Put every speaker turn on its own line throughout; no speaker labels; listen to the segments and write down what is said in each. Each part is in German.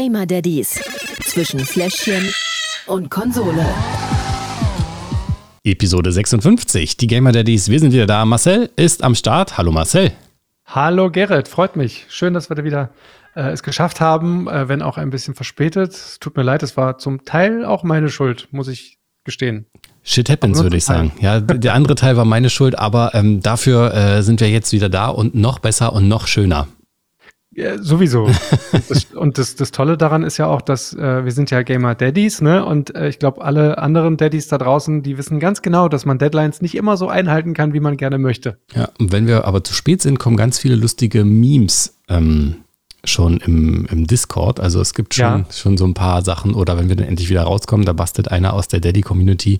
Gamer Daddies zwischen Fläschchen und Konsole.
Episode 56. Die Gamer Daddies, wir sind wieder da. Marcel ist am Start. Hallo Marcel.
Hallo Gerrit, freut mich. Schön, dass wir wieder äh, es geschafft haben, äh, wenn auch ein bisschen verspätet. Es tut mir leid, es war zum Teil auch meine Schuld, muss ich gestehen.
Shit happens, würde ich sagen. Ja, der andere Teil war meine Schuld, aber ähm, dafür äh, sind wir jetzt wieder da und noch besser und noch schöner.
Ja, sowieso. das, und das, das Tolle daran ist ja auch, dass äh, wir sind ja Gamer Daddies, ne? Und äh, ich glaube, alle anderen Daddies da draußen, die wissen ganz genau, dass man Deadlines nicht immer so einhalten kann, wie man gerne möchte.
Ja, und wenn wir aber zu spät sind, kommen ganz viele lustige Memes ähm, schon im, im Discord. Also es gibt schon, ja. schon so ein paar Sachen. Oder wenn wir dann endlich wieder rauskommen, da bastelt einer aus der Daddy-Community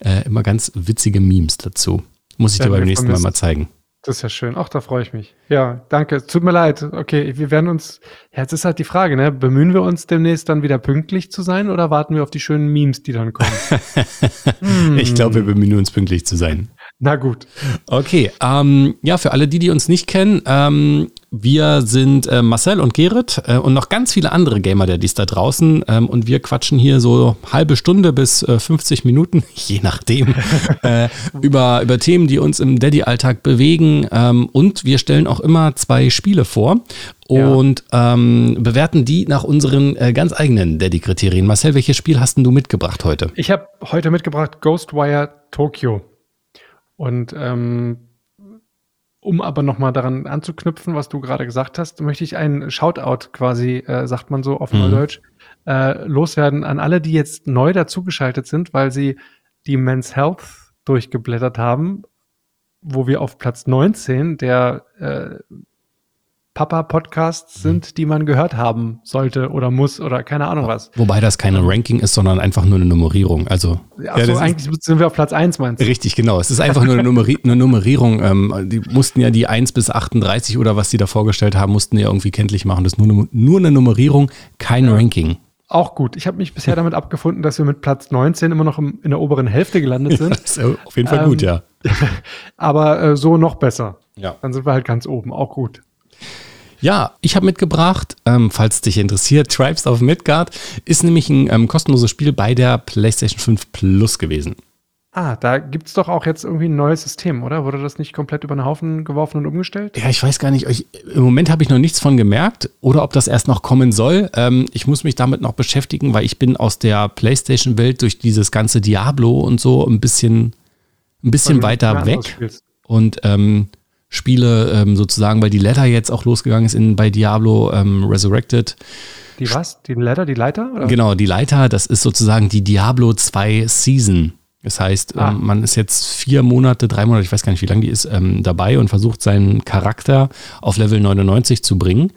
äh, immer ganz witzige Memes dazu. Muss ich dir beim nächsten Mal mal zeigen.
Das ist ja schön. Ach, da freue ich mich. Ja, danke. Tut mir leid. Okay, wir werden uns. Ja, jetzt ist halt die Frage, ne? Bemühen wir uns demnächst dann wieder pünktlich zu sein oder warten wir auf die schönen Memes, die dann kommen?
hm. Ich glaube, wir bemühen uns pünktlich zu sein.
Na gut.
Okay, ähm, ja, für alle die, die uns nicht kennen, ähm, wir sind äh, Marcel und Gerrit äh, und noch ganz viele andere Gamer, der dies da draußen. Ähm, und wir quatschen hier so halbe Stunde bis äh, 50 Minuten, je nachdem, äh, über, über Themen, die uns im Daddy-Alltag bewegen. Ähm, und wir stellen auch immer zwei Spiele vor und ja. ähm, bewerten die nach unseren äh, ganz eigenen Daddy-Kriterien. Marcel, welches Spiel hast denn du mitgebracht heute?
Ich habe heute mitgebracht Ghostwire Tokyo. Und ähm, um aber nochmal daran anzuknüpfen, was du gerade gesagt hast, möchte ich einen Shoutout quasi, äh, sagt man so auf mhm. Neudeutsch, äh, loswerden an alle, die jetzt neu dazugeschaltet sind, weil sie die Men's Health durchgeblättert haben, wo wir auf Platz 19 der äh, Papa-Podcasts sind, die man gehört haben sollte oder muss oder keine Ahnung was.
Wobei das keine Ranking ist, sondern einfach nur eine Nummerierung. Also
ja, eigentlich sind wir auf Platz 1, meinst
du? Richtig, genau. Es ist einfach nur eine, Nummeri eine Nummerierung. Ähm, die mussten ja die 1 bis 38 oder was die da vorgestellt haben, mussten ja irgendwie kenntlich machen. Das ist nur, nur eine Nummerierung, kein ja. Ranking.
Auch gut. Ich habe mich bisher damit abgefunden, dass wir mit Platz 19 immer noch im, in der oberen Hälfte gelandet sind. Ja,
ist auf jeden Fall ähm, gut, ja.
aber äh, so noch besser. Ja. Dann sind wir halt ganz oben. Auch gut.
Ja, ich habe mitgebracht, ähm, falls dich interessiert, Tribes of Midgard ist nämlich ein ähm, kostenloses Spiel bei der PlayStation 5 Plus gewesen.
Ah, da gibt es doch auch jetzt irgendwie ein neues System, oder? Wurde das nicht komplett über den Haufen geworfen und umgestellt?
Ja, ich weiß gar nicht. Ich, Im Moment habe ich noch nichts von gemerkt oder ob das erst noch kommen soll. Ähm, ich muss mich damit noch beschäftigen, weil ich bin aus der PlayStation-Welt durch dieses ganze Diablo und so ein bisschen, ein bisschen weiter weg. Und ähm, Spiele ähm, sozusagen, weil die Letter jetzt auch losgegangen ist in, bei Diablo ähm, Resurrected.
Die was? Die Letter, die Leiter?
Oder? Genau, die Leiter, das ist sozusagen die Diablo 2 Season. Das heißt, ähm, ah. ähm, man ist jetzt vier Monate, drei Monate, ich weiß gar nicht, wie lange die ist, ähm, dabei und versucht seinen Charakter auf Level 99 zu bringen.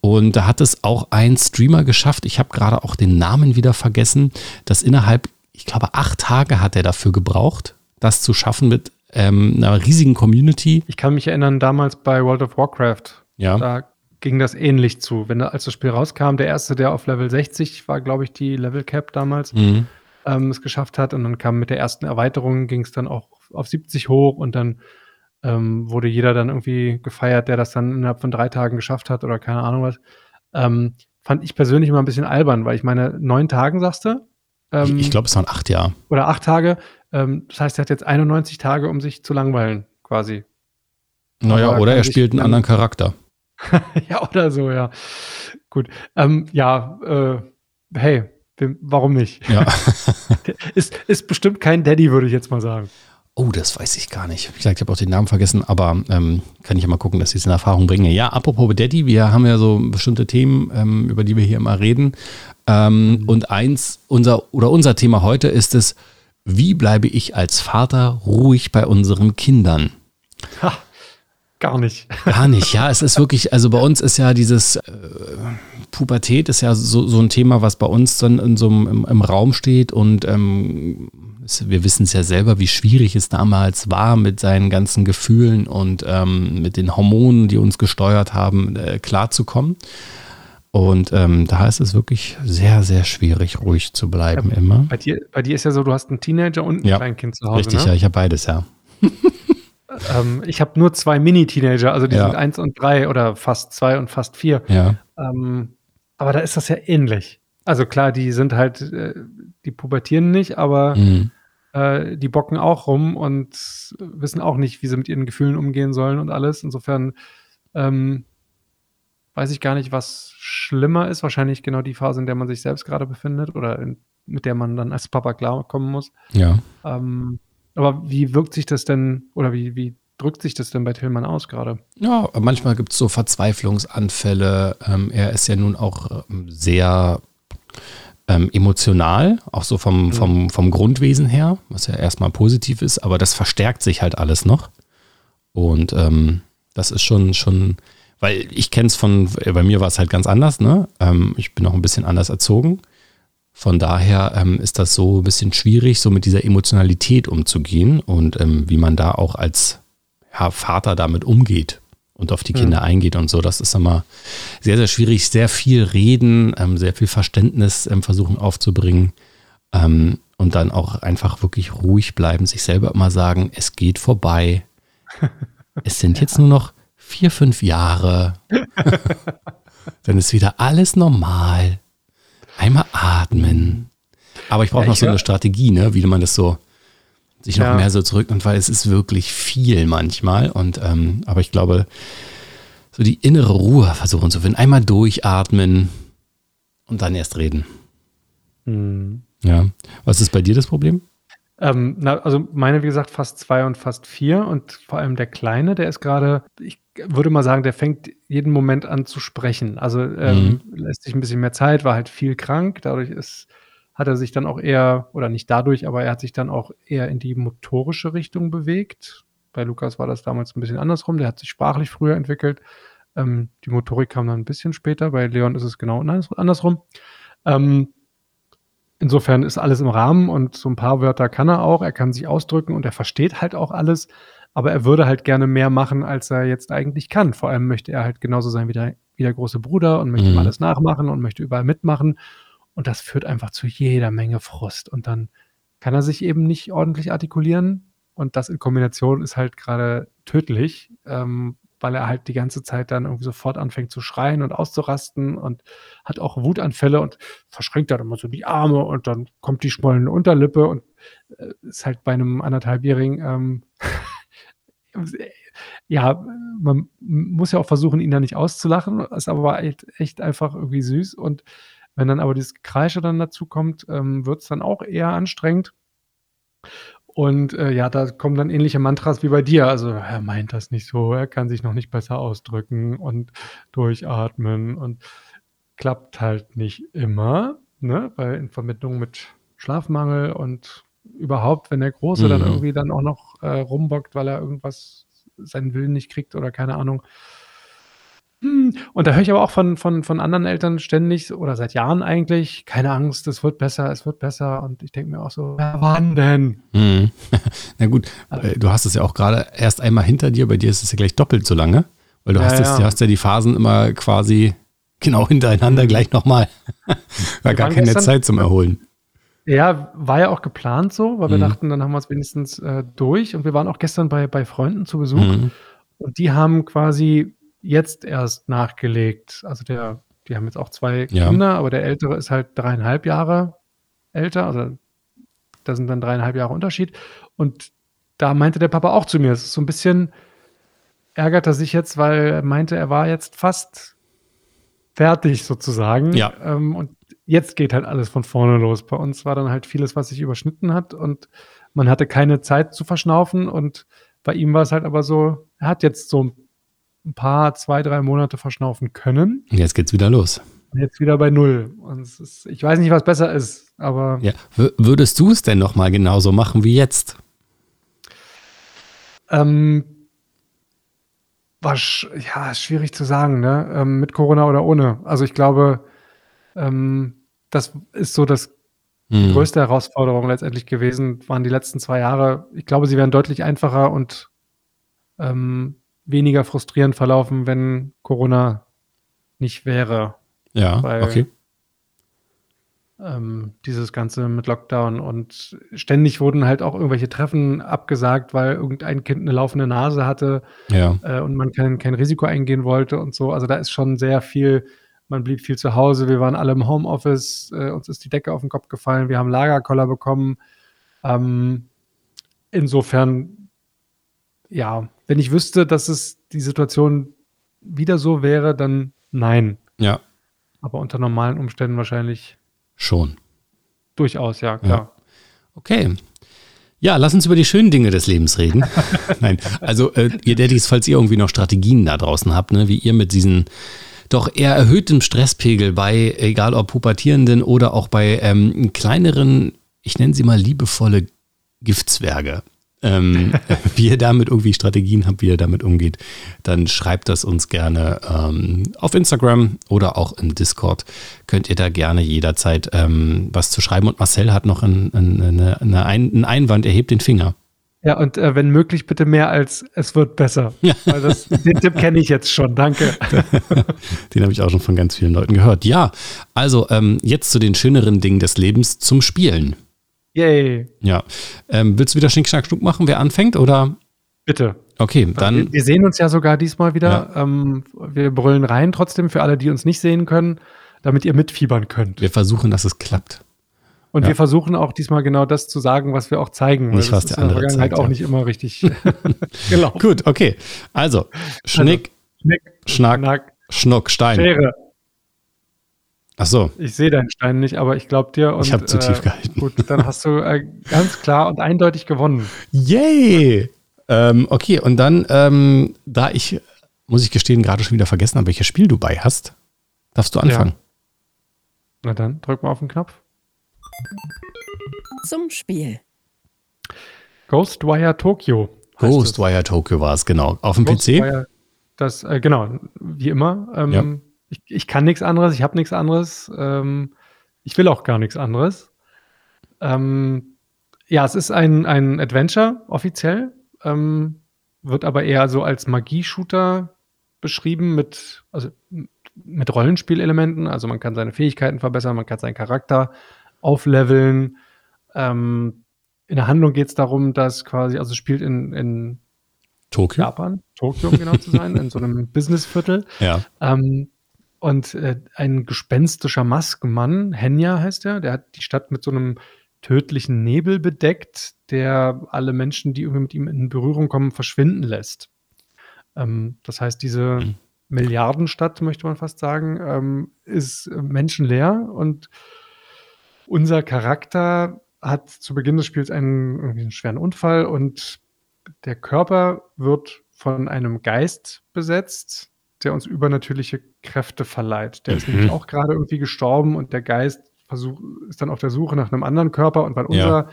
Und da hat es auch ein Streamer geschafft, ich habe gerade auch den Namen wieder vergessen, dass innerhalb, ich glaube, acht Tage hat er dafür gebraucht, das zu schaffen mit ähm, einer riesigen Community.
Ich kann mich erinnern, damals bei World of Warcraft.
Ja.
Da ging das ähnlich zu. Wenn als das Spiel rauskam, der erste, der auf Level 60 war, glaube ich, die Level Cap damals, mhm. ähm, es geschafft hat. Und dann kam mit der ersten Erweiterung, ging es dann auch auf 70 hoch und dann ähm, wurde jeder dann irgendwie gefeiert, der das dann innerhalb von drei Tagen geschafft hat oder keine Ahnung was. Ähm, fand ich persönlich immer ein bisschen albern, weil ich meine, neun Tagen, sagst du?
Ähm, ich glaube, es waren acht Jahre.
Oder acht Tage. Ähm, das heißt, er hat jetzt 91 Tage, um sich zu langweilen, quasi.
Naja, Aber oder er spielt einen anderen Charakter.
ja, oder so, ja. Gut. Ähm, ja, äh, hey, warum nicht?
Ja.
ist, ist bestimmt kein Daddy, würde ich jetzt mal sagen.
Oh, das weiß ich gar nicht. Ich ich habe auch den Namen vergessen, aber ähm, kann ich ja mal gucken, dass ich es in Erfahrung bringe. Ja, apropos Daddy, wir haben ja so bestimmte Themen, ähm, über die wir hier immer reden. Ähm, mhm. Und eins, unser oder unser Thema heute ist es, wie bleibe ich als Vater ruhig bei unseren Kindern?
Ha, gar nicht.
Gar nicht, ja. Es ist wirklich, also bei uns ist ja dieses äh, Pubertät ist ja so, so ein Thema, was bei uns dann in so einem, im, im Raum steht und ähm, wir wissen es ja selber, wie schwierig es damals war, mit seinen ganzen Gefühlen und ähm, mit den Hormonen, die uns gesteuert haben, äh, klarzukommen. Und ähm, da ist es wirklich sehr, sehr schwierig, ruhig zu bleiben ja, immer.
Bei dir, bei dir ist ja so, du hast einen Teenager und ein
ja,
Kleinkind zu Hause.
Richtig,
ne?
ja, ich habe beides, ja.
ähm, ich habe nur zwei Mini-Teenager, also die ja. sind eins und drei oder fast zwei und fast vier.
Ja.
Ähm, aber da ist das ja ähnlich. Also klar, die sind halt, äh, die pubertieren nicht, aber mhm. äh, die bocken auch rum und wissen auch nicht, wie sie mit ihren Gefühlen umgehen sollen und alles. Insofern ähm, weiß ich gar nicht, was schlimmer ist. Wahrscheinlich genau die Phase, in der man sich selbst gerade befindet oder in, mit der man dann als Papa klarkommen muss.
Ja.
Ähm, aber wie wirkt sich das denn oder wie, wie drückt sich das denn bei Tillmann aus gerade?
Ja, manchmal gibt es so Verzweiflungsanfälle. Ähm, er ist ja nun auch ähm, sehr ähm, emotional, auch so vom, mhm. vom, vom Grundwesen her, was ja erstmal positiv ist, aber das verstärkt sich halt alles noch. Und ähm, das ist schon, schon, weil ich kenne es von, bei mir war es halt ganz anders, ne? Ähm, ich bin auch ein bisschen anders erzogen. Von daher ähm, ist das so ein bisschen schwierig, so mit dieser Emotionalität umzugehen und ähm, wie man da auch als ja, Vater damit umgeht und auf die Kinder mhm. eingeht und so. Das ist immer sehr, sehr schwierig. Sehr viel reden, ähm, sehr viel Verständnis ähm, versuchen aufzubringen ähm, und dann auch einfach wirklich ruhig bleiben, sich selber immer sagen, es geht vorbei. es sind jetzt nur noch vier, fünf Jahre. dann ist wieder alles normal. Einmal atmen. Aber ich brauche ja, noch so eine Strategie, ne? wie man das so sich noch ja. mehr so zurücknimmt, weil es ist wirklich viel manchmal. Und ähm, aber ich glaube, so die innere Ruhe versuchen zu finden. Einmal durchatmen und dann erst reden. Mhm. Ja. Was ist bei dir das Problem?
Ähm, na, also meine, wie gesagt, fast zwei und fast vier. Und vor allem der Kleine, der ist gerade, ich würde mal sagen, der fängt jeden Moment an zu sprechen. Also ähm, mhm. lässt sich ein bisschen mehr Zeit, war halt viel krank. Dadurch ist hat er sich dann auch eher, oder nicht dadurch, aber er hat sich dann auch eher in die motorische Richtung bewegt. Bei Lukas war das damals ein bisschen andersrum. Der hat sich sprachlich früher entwickelt. Ähm, die Motorik kam dann ein bisschen später. Bei Leon ist es genau andersrum. Ähm, insofern ist alles im Rahmen und so ein paar Wörter kann er auch. Er kann sich ausdrücken und er versteht halt auch alles. Aber er würde halt gerne mehr machen, als er jetzt eigentlich kann. Vor allem möchte er halt genauso sein wie der, wie der große Bruder und möchte mhm. alles nachmachen und möchte überall mitmachen. Und das führt einfach zu jeder Menge Frust. Und dann kann er sich eben nicht ordentlich artikulieren. Und das in Kombination ist halt gerade tödlich, ähm, weil er halt die ganze Zeit dann irgendwie sofort anfängt zu schreien und auszurasten und hat auch Wutanfälle und verschränkt dann immer so die Arme und dann kommt die schmollende Unterlippe und äh, ist halt bei einem anderthalbjährigen, ähm, ja, man muss ja auch versuchen, ihn da nicht auszulachen, ist aber echt, echt einfach irgendwie süß und wenn dann aber dieses Kreische dann dazu kommt, ähm, wird es dann auch eher anstrengend. Und äh, ja, da kommen dann ähnliche Mantras wie bei dir. Also er meint das nicht so, er kann sich noch nicht besser ausdrücken und durchatmen und klappt halt nicht immer, ne? Weil in Vermittlung mit Schlafmangel und überhaupt, wenn der Große mhm. dann irgendwie dann auch noch äh, rumbockt, weil er irgendwas seinen Willen nicht kriegt oder keine Ahnung, hm, und da höre ich aber auch von, von, von anderen Eltern ständig oder seit Jahren eigentlich, keine Angst, es wird besser, es wird besser. Und ich denke mir auch so, ja, wann denn?
Mhm. Na gut, also, du hast es ja auch gerade erst einmal hinter dir, bei dir ist es ja gleich doppelt so lange, weil du ja, hast, ja. hast ja die Phasen immer quasi genau hintereinander mhm. gleich nochmal. War gar keine gestern, Zeit zum Erholen.
Ja, war ja auch geplant so, weil wir mhm. dachten, dann haben wir es wenigstens äh, durch. Und wir waren auch gestern bei, bei Freunden zu Besuch. Mhm. Und die haben quasi jetzt erst nachgelegt. Also der, die haben jetzt auch zwei ja. Kinder, aber der ältere ist halt dreieinhalb Jahre älter. Also da sind dann dreieinhalb Jahre Unterschied. Und da meinte der Papa auch zu mir, es ist so ein bisschen, ärgert er sich jetzt, weil er meinte, er war jetzt fast fertig sozusagen.
Ja.
Ähm, und jetzt geht halt alles von vorne los. Bei uns war dann halt vieles, was sich überschnitten hat und man hatte keine Zeit zu verschnaufen und bei ihm war es halt aber so, er hat jetzt so ein paar, zwei, drei Monate verschnaufen können.
Jetzt geht's wieder los.
Jetzt wieder bei null. Und ist, ich weiß nicht, was besser ist, aber.
Ja. Würdest du es denn nochmal genauso machen wie jetzt?
Ähm, war sch ja schwierig zu sagen, ne? Ähm, mit Corona oder ohne. Also ich glaube, ähm, das ist so das hm. größte Herausforderung letztendlich gewesen, waren die letzten zwei Jahre. Ich glaube, sie wären deutlich einfacher und ähm, weniger frustrierend verlaufen, wenn Corona nicht wäre.
Ja, Weil, okay.
Ähm, dieses Ganze mit Lockdown und ständig wurden halt auch irgendwelche Treffen abgesagt, weil irgendein Kind eine laufende Nase hatte
ja.
äh, und man kein, kein Risiko eingehen wollte und so. Also da ist schon sehr viel man blieb viel zu Hause, wir waren alle im Homeoffice, äh, uns ist die Decke auf den Kopf gefallen, wir haben Lagerkoller bekommen. Ähm, insofern, ja, wenn ich wüsste, dass es die Situation wieder so wäre, dann nein.
Ja.
Aber unter normalen Umständen wahrscheinlich
schon.
Durchaus, ja, klar. Ja.
Okay. Ja, lass uns über die schönen Dinge des Lebens reden. Nein, also äh, ihr Daddys, falls ihr irgendwie noch Strategien da draußen habt, ne, wie ihr mit diesen doch eher erhöhtem Stresspegel bei, egal ob Pubertierenden oder auch bei ähm, kleineren, ich nenne sie mal liebevolle Giftzwerge ähm, wie ihr damit irgendwie Strategien habt, wie ihr damit umgeht, dann schreibt das uns gerne ähm, auf Instagram oder auch im Discord. Könnt ihr da gerne jederzeit ähm, was zu schreiben. Und Marcel hat noch ein, ein, eine, eine ein, einen Einwand, er hebt den Finger.
Ja, und äh, wenn möglich, bitte mehr als es wird besser. Ja. Weil das, den Tipp kenne ich jetzt schon. Danke.
den habe ich auch schon von ganz vielen Leuten gehört. Ja, also ähm, jetzt zu den schöneren Dingen des Lebens zum Spielen.
Yay.
Ja. Ähm, willst du wieder Schnick, Schnack, Schnuck machen, wer anfängt oder?
Bitte.
Okay, dann.
Wir, wir sehen uns ja sogar diesmal wieder. Ja. Ähm, wir brüllen rein trotzdem für alle, die uns nicht sehen können, damit ihr mitfiebern könnt.
Wir versuchen, dass es klappt.
Und ja. wir versuchen auch diesmal genau das zu sagen, was wir auch zeigen.
Nicht, was der andere in der Vergangenheit
zeigt, auch ja. nicht immer richtig
gelaufen. Gut, okay. Also, Schnick, also, Schnick Schnack, Schnack, Schnuck, Stein. Schere. Ach so.
Ich sehe deinen Stein nicht, aber ich glaube dir.
Und, ich habe zu tief äh, gehalten.
Gut, dann hast du äh, ganz klar und eindeutig gewonnen.
Yay! Ähm, okay, und dann, ähm, da ich, muss ich gestehen, gerade schon wieder vergessen habe, welches Spiel du bei hast, darfst du anfangen. Ja.
Na dann, drück mal auf den Knopf.
Zum Spiel.
Ghostwire Tokyo.
Ghostwire Tokyo war es, genau. Auf dem PC?
Das, äh, genau, wie immer. Ähm, ja ich, ich kann nichts anderes, ich habe nichts anderes. Ähm, ich will auch gar nichts anderes. Ähm, ja, es ist ein, ein Adventure offiziell, ähm, wird aber eher so als Magie-Shooter beschrieben mit, also mit Rollenspielelementen. Also man kann seine Fähigkeiten verbessern, man kann seinen Charakter aufleveln. Ähm, in der Handlung geht es darum, dass quasi, also spielt in, in
Tokio.
Japan, Tokio, um genau zu sein, in so einem Businessviertel.
Ja.
Ähm, und äh, ein gespenstischer Maskenmann, Henya heißt er, der hat die Stadt mit so einem tödlichen Nebel bedeckt, der alle Menschen, die irgendwie mit ihm in Berührung kommen, verschwinden lässt. Ähm, das heißt, diese mhm. Milliardenstadt, möchte man fast sagen, ähm, ist menschenleer und unser Charakter hat zu Beginn des Spiels einen, einen schweren Unfall und der Körper wird von einem Geist besetzt, der uns übernatürliche Kräfte verleiht. Der mhm. ist nämlich auch gerade irgendwie gestorben und der Geist versuch, ist dann auf der Suche nach einem anderen Körper und weil unser ja.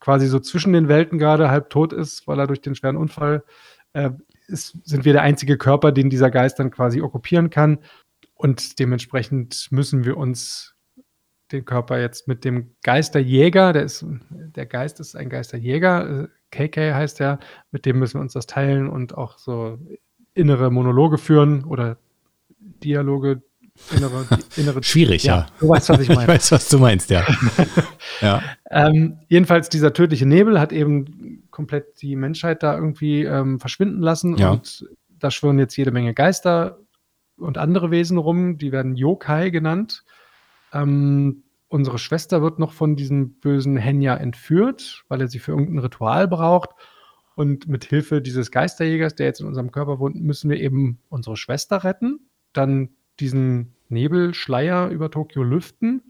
quasi so zwischen den Welten gerade halb tot ist, weil er durch den schweren Unfall äh, ist, sind wir der einzige Körper, den dieser Geist dann quasi okkupieren kann. Und dementsprechend müssen wir uns den Körper jetzt mit dem Geisterjäger, der ist, der Geist ist ein Geisterjäger, KK äh, heißt er, mit dem müssen wir uns das teilen und auch so innere Monologe führen oder Dialoge, innere, innere
Schwierig, ja. ja.
Du weißt, was ich meine.
ich weiß, was du meinst, ja.
ja. Ähm, jedenfalls, dieser tödliche Nebel hat eben komplett die Menschheit da irgendwie ähm, verschwinden lassen
ja.
und da schwören jetzt jede Menge Geister und andere Wesen rum, die werden Yokai genannt. Ähm, unsere Schwester wird noch von diesem bösen Henya entführt, weil er sie für irgendein Ritual braucht. Und mit Hilfe dieses Geisterjägers, der jetzt in unserem Körper wohnt, müssen wir eben unsere Schwester retten, dann diesen Nebelschleier über Tokio lüften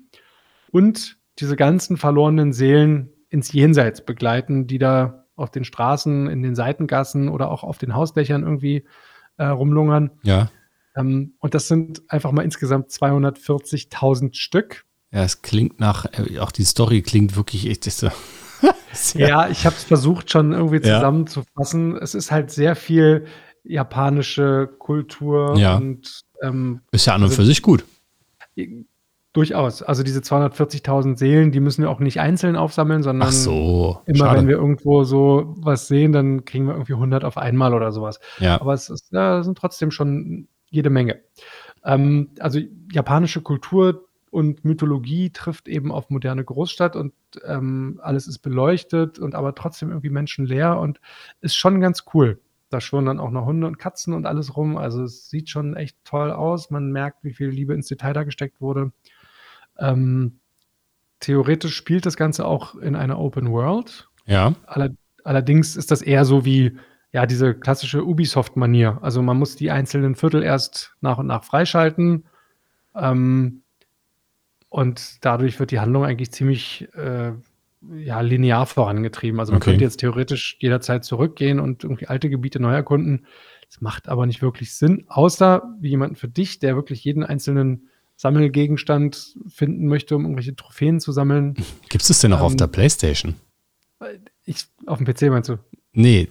und diese ganzen verlorenen Seelen ins Jenseits begleiten, die da auf den Straßen, in den Seitengassen oder auch auf den Hausdächern irgendwie äh, rumlungern.
Ja.
Ähm, und das sind einfach mal insgesamt 240.000 Stück.
Ja, es klingt nach, äh, auch die Story klingt wirklich echt so.
ja, ich habe es versucht schon irgendwie zusammenzufassen. Ja. Es ist halt sehr viel japanische Kultur
ja.
und
ähm, ist ja an und also, für sich gut.
Durchaus. Also diese 240.000 Seelen, die müssen wir auch nicht einzeln aufsammeln, sondern
so,
immer schade. wenn wir irgendwo so was sehen, dann kriegen wir irgendwie 100 auf einmal oder sowas.
Ja.
Aber es ist, ja, sind trotzdem schon jede Menge. Ähm, also japanische Kultur und Mythologie trifft eben auf moderne Großstadt und ähm, alles ist beleuchtet und aber trotzdem irgendwie menschenleer und ist schon ganz cool. da schwören dann auch noch Hunde und Katzen und alles rum. Also es sieht schon echt toll aus. Man merkt, wie viel Liebe ins Detail da gesteckt wurde. Ähm, theoretisch spielt das Ganze auch in einer Open World.
Ja.
Aller, allerdings ist das eher so wie ja diese klassische Ubisoft-Manier. Also man muss die einzelnen Viertel erst nach und nach freischalten. Ähm, und dadurch wird die Handlung eigentlich ziemlich äh, ja, linear vorangetrieben. Also man
Okay.
könnte jetzt theoretisch jederzeit zurückgehen und irgendwie alte Gebiete neu erkunden. Das macht aber nicht wirklich Sinn, außer wie jemanden für dich, der wirklich jeden einzelnen Sammelgegenstand finden möchte, um irgendwelche Trophäen zu sammeln.
Gibt es das denn auch auf
Ähm,
der Playstation?
Ich, auf dem PC meinst du?
Nee,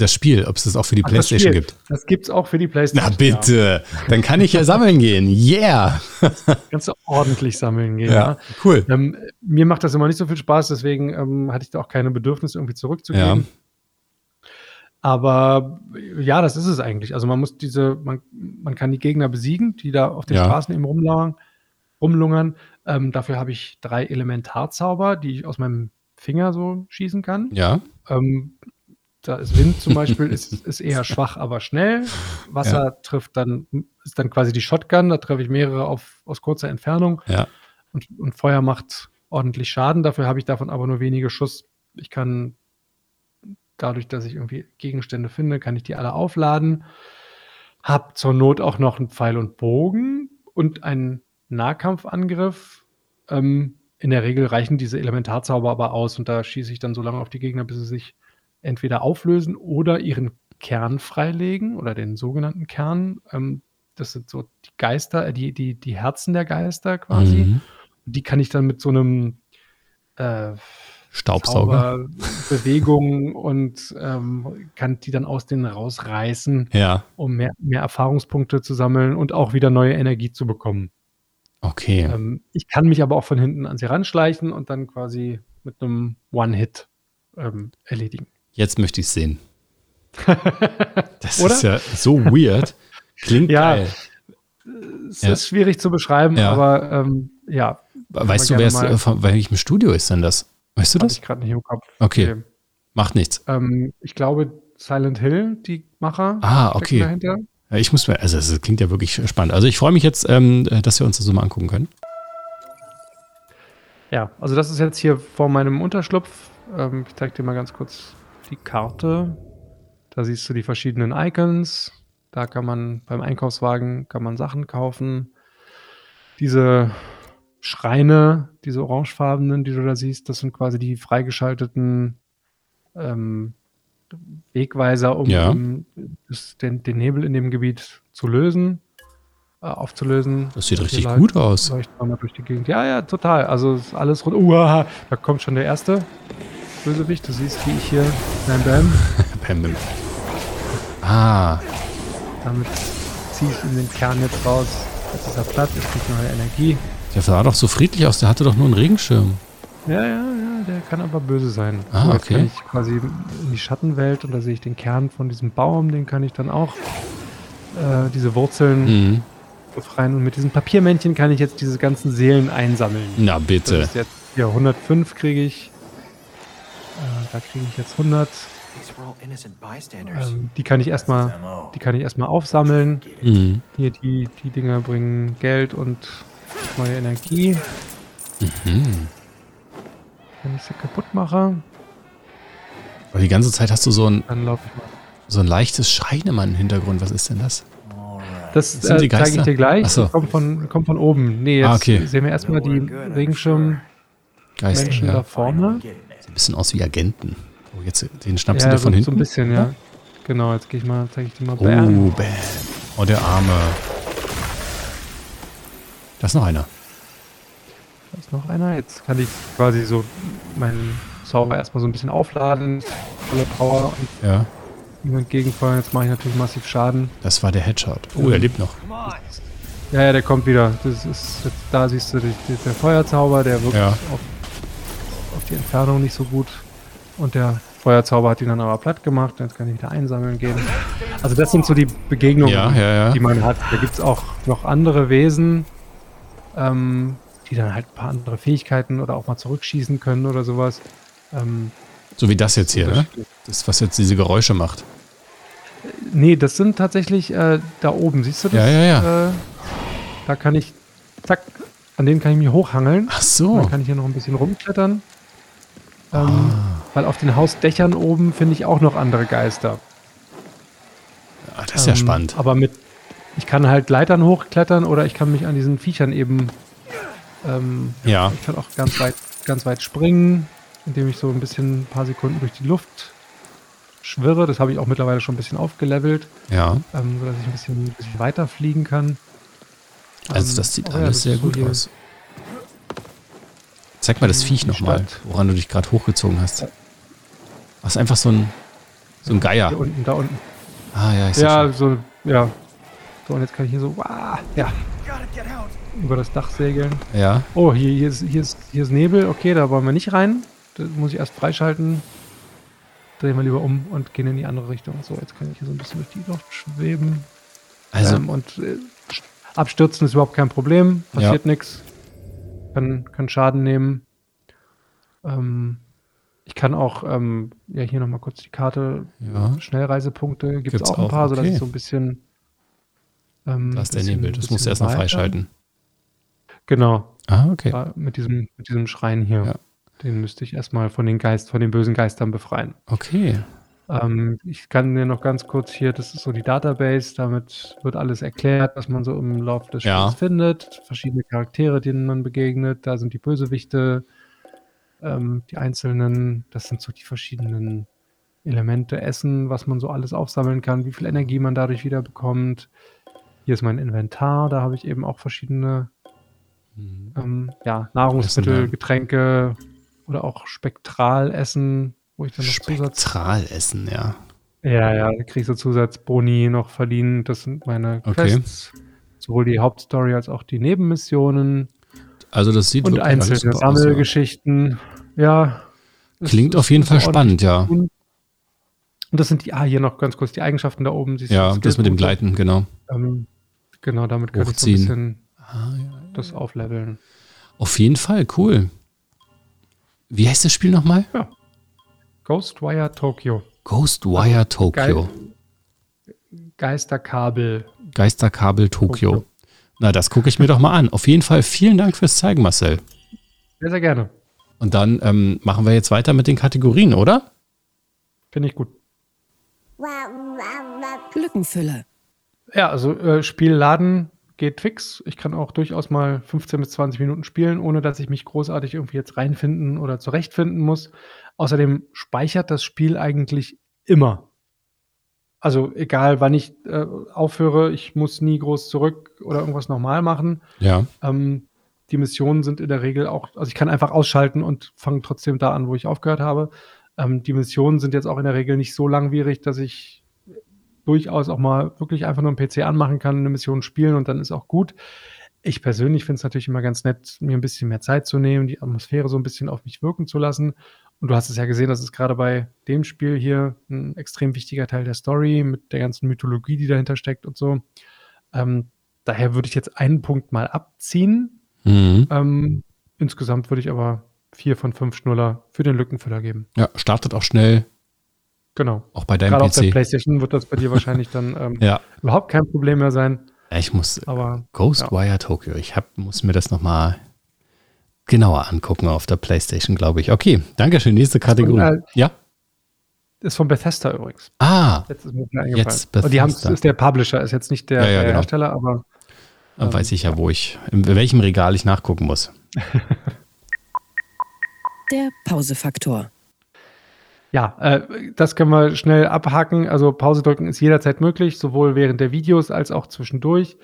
das Spiel, ob es das auch für die
Ach, das
Playstation
Spiel.
gibt.
Das gibt's auch für die
Na
Playstation.
bitte, dann kann ich ja sammeln gehen. Yeah!
Ja. Kannst du ordentlich sammeln gehen.
Ja,
Ja.
cool.
Ähm, mir macht das immer nicht so viel Spaß, deswegen ähm, hatte ich da auch keine Bedürfnis, irgendwie zurückzugehen. Aber ja, das ist es eigentlich. Also man muss diese, man, man kann die Gegner besiegen, die da auf den
Ja.
Straßen eben rumlungern. rumlungern. Ähm, dafür habe ich drei Elementarzauber, die ich aus meinem Finger so schießen kann.
Ja,
Ähm, da ist Wind zum Beispiel, ist, ist eher schwach, aber schnell. Wasser trifft dann, ist dann quasi die Shotgun, da treffe ich mehrere auf, aus kurzer Entfernung.
ja.
Und, und Feuer macht ordentlich Schaden, dafür habe ich davon aber nur wenige Schuss. Ich kann dadurch, dass ich irgendwie Gegenstände finde, kann ich die alle aufladen. Hab zur Not auch noch einen Pfeil und Bogen und einen Nahkampfangriff. Ähm, in der Regel reichen diese Elementarzauber aber aus und da schieße ich dann so lange auf die Gegner, bis sie sich entweder auflösen oder ihren Kern freilegen oder den sogenannten Kern. Ähm, das sind so die Geister, äh, die, die, die Herzen der Geister quasi.
Mhm.
Die kann ich dann mit so einem äh,
Staubsauger.
Bewegung und ähm, kann die dann aus denen rausreißen,
Ja,
um mehr, mehr Erfahrungspunkte zu sammeln und auch wieder neue Energie zu bekommen.
okay.
Ähm, ich kann mich aber auch von hinten an sie ranschleichen und dann quasi mit einem One-Hit ähm, erledigen.
Jetzt möchte ich sehen. Das ist ja so weird. Klingt
Ja.
geil.
Es
Ja.
ist schwierig zu beschreiben,
Ja.
aber ähm, ja,
Weißt du, wer es, von welchem Studio ist denn das? Weißt du das?
ich gerade nicht im Kopf.
Okay.
Nee.
Macht nichts.
Ähm, ich glaube, Silent Hill, die Macher,
Ah, okay.
dahinter.
Ich muss mir, also es klingt ja wirklich spannend. Also ich freue mich jetzt, ähm, dass wir uns das so mal angucken können.
Ja, also das ist jetzt hier vor meinem Unterschlupf. Ähm, ich zeige dir mal ganz kurz die Karte. Da siehst du die verschiedenen Icons. Da kann man beim Einkaufswagen kann man Sachen kaufen. Diese Schreine, diese orangefarbenen, die du da siehst, das sind quasi die freigeschalteten ähm, Wegweiser, um,
Ja.
um das, den, den Nebel in dem Gebiet zu lösen, äh, aufzulösen.
Das sieht richtig gut aus.
Ja, ja, total. Also ist alles rund. Uah, da kommt schon der erste Bösewicht. Du siehst, wie ich hier bam, bam.
Bam, bam. Ah,
Damit ziehe ich in den Kern jetzt raus. Jetzt ist er platt, es kriegt neue Energie.
der sah doch so friedlich aus. Der hatte doch nur einen Regenschirm.
Ja, ja, ja, der kann aber böse sein.
Ah,
So, jetzt
okay.
kann ich quasi in die Schattenwelt und da sehe ich den Kern von diesem Baum, den kann ich dann auch äh, diese Wurzeln
Mhm.
befreien. Und mit diesem Papiermännchen kann ich jetzt diese ganzen Seelen einsammeln.
Na
Das
bitte.
ist jetzt hier 105 kriege ich. Äh, da kriege ich jetzt 100.
These were all innocent bystanders.
Ähm, die kann ich erstmal, die kann ich erstmal aufsammeln.
Mhm.
Hier die, die Dinger bringen Geld und neue Energie.
Mhm.
Wenn ich sie kaputt mache,
Aber die ganze Zeit hast du so ein,
dann laufe ich mal.
so ein leichtes Schreien immer im Hintergrund. Was ist denn das?
Das
sind
äh, zeige ich dir gleich.
So.
Das kommt von, kommt von oben. Nee, jetzt
Ah, okay.
sehen wir erstmal die Regenschirm-Menschen
Geister, ja.
da vorne.
Sieht ein bisschen aus wie Agenten. Oh, jetzt den schnappst du
Ja,
dir von
so,
hinten.
so ein bisschen, ja. Genau, jetzt gehe ich mal, zeige ich dir mal
Oh,
Bam.
bam. Oh, der Arme. Da ist noch einer.
Da ist noch einer. Jetzt kann ich quasi so meinen Zauber erstmal so ein bisschen aufladen. Volle Power und
Ja,
ihm entgegenfeuern. Jetzt mache ich natürlich massiv Schaden.
das war der Headshot. Oh, er lebt noch.
Ja, ja, der kommt wieder. Das ist da siehst du die, die, der Feuerzauber, der wirkt
Ja.
auf die Entfernung nicht so gut. Und der Feuerzauber hat ihn dann aber platt gemacht. Jetzt kann ich wieder einsammeln gehen. Also das sind so die Begegnungen,
Ja, ja, ja.
die man hat. Da gibt es auch noch andere Wesen, ähm, die dann halt ein paar andere Fähigkeiten oder auch mal zurückschießen können oder sowas. Ähm,
So wie das jetzt hier, ne? Das, was jetzt diese Geräusche macht.
Nee, das sind tatsächlich äh, da oben, siehst du das?
Ja, ja, ja.
Äh, da kann ich, zack, an denen kann ich mich hochhangeln.
Ach so.
Dann kann ich hier noch ein bisschen rumklettern. Ähm,
Ah.
Weil auf den Hausdächern oben finde ich auch noch andere Geister.
Ah, das ist ja
Ähm,
spannend.
Aber mit, ich kann halt Leitern hochklettern oder ich kann mich an diesen Viechern eben, ähm,
Ja.
ich kann auch ganz weit, ganz weit springen, indem ich so ein bisschen ein paar Sekunden durch die Luft schwirre. Das habe ich auch mittlerweile schon ein bisschen aufgelevelt,
Ja.
ähm, sodass ich ein bisschen, ein bisschen weiter fliegen kann.
Also
Ähm,
das sieht
ja,
alles sehr gut aus. Zeig mal das Viech nochmal, woran du dich gerade hochgezogen hast. Das ist einfach so ein, so ein Geier.
Hier unten, da unten.
Ah ja, ich seh
Ja,
schon.
so, ja. So, und jetzt kann ich hier so, wah, ja, über das Dach segeln.
Ja.
Oh, hier, hier, ist, hier, ist, hier ist Nebel. Okay, da wollen wir nicht rein. Das muss ich erst freischalten. Drehen wir lieber um und gehen in die andere Richtung. So, jetzt kann ich hier so ein bisschen durch die Luft schweben.
Also,
ähm, und äh, st- abstürzen ist überhaupt kein Problem. Passiert
Ja.
nichts. Kann, kann Schaden nehmen. Ähm, ich kann auch, ähm, ja, hier nochmal kurz die Karte.
Ja.
Schnellreisepunkte gibt es auch ein paar, sodass
okay.
ich so ein bisschen. Ähm,
da ist der Nebel. Das musst du erst noch freischalten.
Genau.
Ah, okay.
Mit, diesem, mit diesem Schrein hier.
Ja.
Den müsste ich erstmal von den Geist, von den bösen Geistern befreien.
Okay.
Ähm, ich kann dir noch ganz kurz hier, das ist so die Database, damit wird alles erklärt, was man so im Laufe des Spiels
Ja.
findet. Verschiedene Charaktere, denen man begegnet. Da sind die Bösewichte, ähm, die einzelnen, das sind so die verschiedenen Elemente, Essen, was man so alles aufsammeln kann, wie viel Energie man dadurch wieder bekommt. Hier ist mein Inventar, da habe ich eben auch verschiedene ähm, ja, Nahrungsmittel,
Essen, ja.
Getränke oder auch Spektralessen, wo ich dann noch Zusatz.
Spektralessen, ja.
Ja, ja, da kriegst du Zusatzboni noch verliehen. Das sind meine
Okay.
Quests. Sowohl die Hauptstory als auch die Nebenmissionen
Also das sieht
und
wirklich
einzelne
ja.
Sammelgeschichten. Ja.
Klingt auf jeden Fall spannend, ja.
Und das sind die, ah, hier noch ganz kurz die Eigenschaften da oben. du,
Ja, das mit dem. Gleiten, genau.
Ähm, genau, damit kann
Hochziehen.
ich so ein bisschen
Ah, ja.
das aufleveln.
Auf jeden Fall, cool. Wie heißt das Spiel nochmal?
Ghostwire Tokyo.
Ghostwire Tokyo.
Geisterkabel.
Geisterkabel Tokyo.
Tokyo.
Na, das gucke ich mir doch mal an. Auf jeden Fall vielen Dank fürs Zeigen, Marcel.
Sehr, sehr gerne.
Und dann ähm, machen wir jetzt weiter mit den Kategorien, oder?
Finde ich gut.
Lückenfüller.
Ja, also äh, Spiel laden geht fix. Ich kann auch durchaus mal 15 bis 20 Minuten spielen, ohne dass ich mich großartig irgendwie jetzt reinfinden oder zurechtfinden muss. Außerdem speichert das Spiel eigentlich immer. Also egal, wann ich äh, aufhöre, ich muss nie groß zurück oder irgendwas nochmal machen.
Ja.
Ähm, die Missionen sind in der Regel auch, also ich kann einfach ausschalten und fange trotzdem da an, wo ich aufgehört habe. Ähm, die Missionen sind jetzt auch in der Regel nicht so langwierig, dass ich durchaus auch mal wirklich einfach nur einen PC anmachen kann, eine Mission spielen und dann ist auch gut. Ich persönlich finde es natürlich immer ganz nett, mir ein bisschen mehr Zeit zu nehmen, die Atmosphäre so ein bisschen auf mich wirken zu lassen. Und du hast es ja gesehen, das ist gerade bei dem Spiel hier ein extrem wichtiger Teil der Story mit der ganzen Mythologie, die dahinter steckt und so. Ähm, daher würde ich jetzt einen Punkt mal abziehen.
Mhm.
Ähm, insgesamt würde ich aber vier von fünf Schnuller für den Lückenfüller geben.
Ja, startet auch schnell,
Genau.
auch bei deinem
Gerade auf der
PC.
PlayStation wird das bei dir wahrscheinlich dann ähm,
Ja.
überhaupt kein Problem mehr sein.
Ich muss
Aber
Ghostwire Tokyo. Ich hab, muss mir das nochmal genauer angucken auf der PlayStation, glaube ich. Okay, danke schön. Nächste Kategorie.
äh,
ja.
ist von Bethesda übrigens.
Ah,
Jetzt ist mir eingefallen.
Jetzt
Und die haben
Bethesda.
ist der Publisher, ist jetzt nicht der,
Ja, ja,
der
genau.
Hersteller, aber
dann
Ähm,
weiß ich ja, wo ich, in welchem Regal ich nachgucken muss.
Der Pausefaktor.
Ja, äh, das können wir schnell abhaken. Also Pause drücken ist jederzeit möglich, sowohl während der Videos als auch zwischendurch.